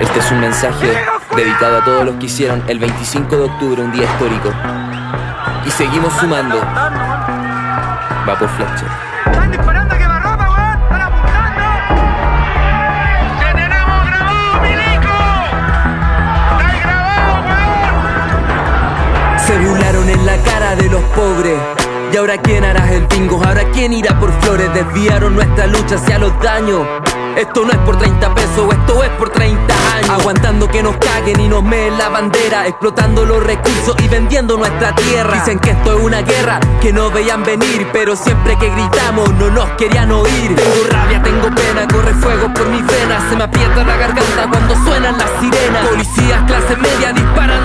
Este es un mensaje dedicado a todos los que hicieron el 25 de octubre un día histórico. Y seguimos sumando. Va por Fletcher. Están disparando a quemarropa, weón. Están apuntando. ¡Que tenemos grabado, Milico! ¡Está grabado, weón! Se burlaron en la cara de los pobres. Y ahora quién hará el bingo, ahora quién irá por flores, desviaron nuestra lucha hacia los daños. Esto no es por 30 pesos, esto es por 30 años. Aguantando que nos caguen y nos meen la bandera, explotando los recursos y vendiendo nuestra tierra. Dicen que esto es una guerra que no veían venir, pero siempre que gritamos no nos querían oír. Tengo rabia, tengo pena, corre fuego por mis venas, se me aprieta la garganta cuando suenan las sirenas. Policías clase media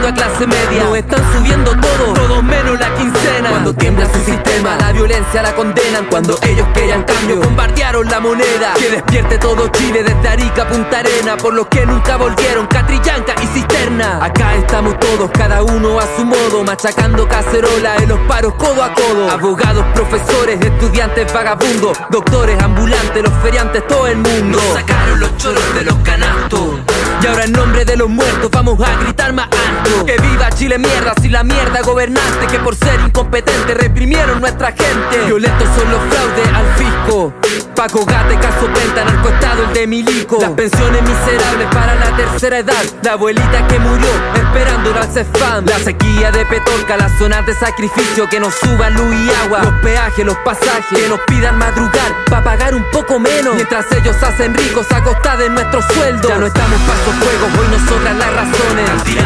disparando a clase media. Nos están subiendo todo, todo menos la quincena. Cuando tiembla su sistema, la violencia la condenan. Cuando ellos querían cambio, bombardearon la moneda. Que despierte todo Chile desde Arica a Punta Arena. Por los que nunca volvieron, Catrillanca y Cisterna. Acá estamos todos, cada uno a su modo, machacando cacerola en los paros codo a codo. Abogados, profesores, estudiantes, vagabundos, doctores, ambulantes, los feriantes, todo el mundo. Nos sacaron los choros de los canastos. Y ahora en nombre de los muertos vamos a gritar más alto Que viva Chile mierda, si la mierda gobernante Que por ser incompetente reprimieron nuestra gente. Violentos son los fraudes al fisco. Paco Gate, Caso Penta, narcoestado, el de Milico. Las pensiones miserables para la tercera edad. La abuelita que murió esperando al CEFAM La sequía de Petorca, las zonas de sacrificio Que nos suban luz y agua. Los peajes, los pasajes Que nos pidan madrugar para pagar un poco menos. Mientras ellos hacen ricos a costa de nuestros sueldos. Ya no estamos para esos juegos, hoy nos sobran las razones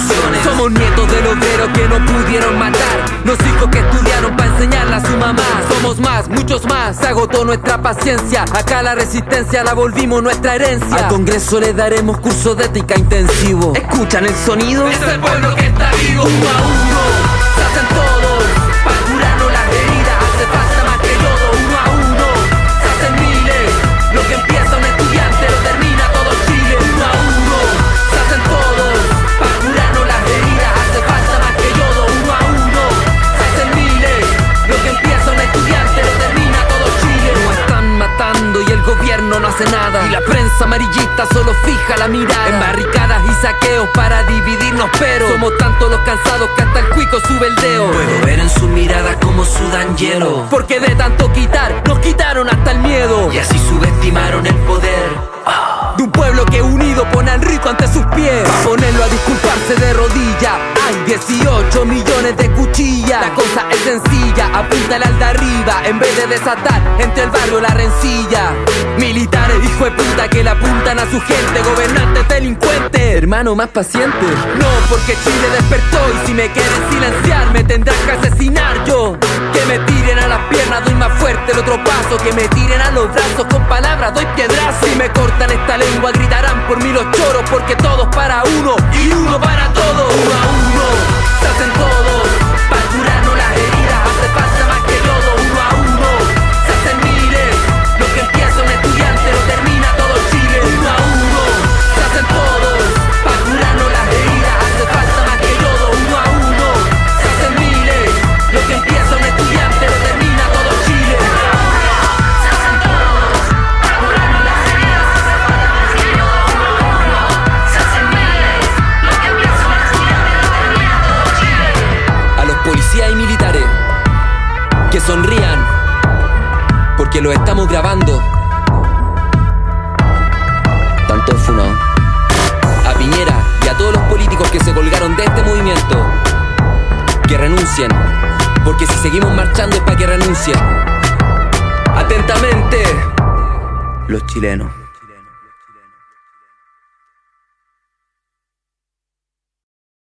soluciones Somos nietos del obrero que no pudieron matar. Los hijos que estudiaron para enseñarle a su mamá. Somos más, muchos más, se agotó nuestra paciencia. Acá la resistencia la volvimos nuestra herencia. Al congreso le daremos curso de ética intensivo. ¿Escuchan el sonido? Es el pueblo que está vivo uno a uno. Se Y la prensa amarillista solo fija la mirada. En barricadas y saqueos para dividirnos pero Somos tantos los cansados que hasta el cuico sube el dedo. Puedo ver en sus miradas como sudan hielo. Porque de tanto quitar nos quitaron hasta el miedo. Y así subestimaron el poder de un pueblo que unido pone al rico ante sus pies. Ponerlo a disculparse de rodilla Hay 18 millones de cuchillas. La cosa es sencilla, apúntale al de arriba. En vez de desatar entre el barrio la rencilla. Militares, que le apuntan a su gente Gobernantes delincuentes, hermano más paciente. No, porque Chile despertó y si me quieren silenciar Me tendrán que asesinar yo. Que me tiren a las piernas, doy más fuerte el otro paso. Que me tiren a los brazos con palabras, doy piedrazo Si me cortan esta lengua gritarán por mí los choros Porque todos para uno y uno para todos. Uno a uno se hacen todos porque lo estamos grabando. Tanto funado. A Piñera y a todos los políticos que se colgaron de este movimiento que renuncien, porque si seguimos marchando es para que renuncien. Atentamente, los chilenos.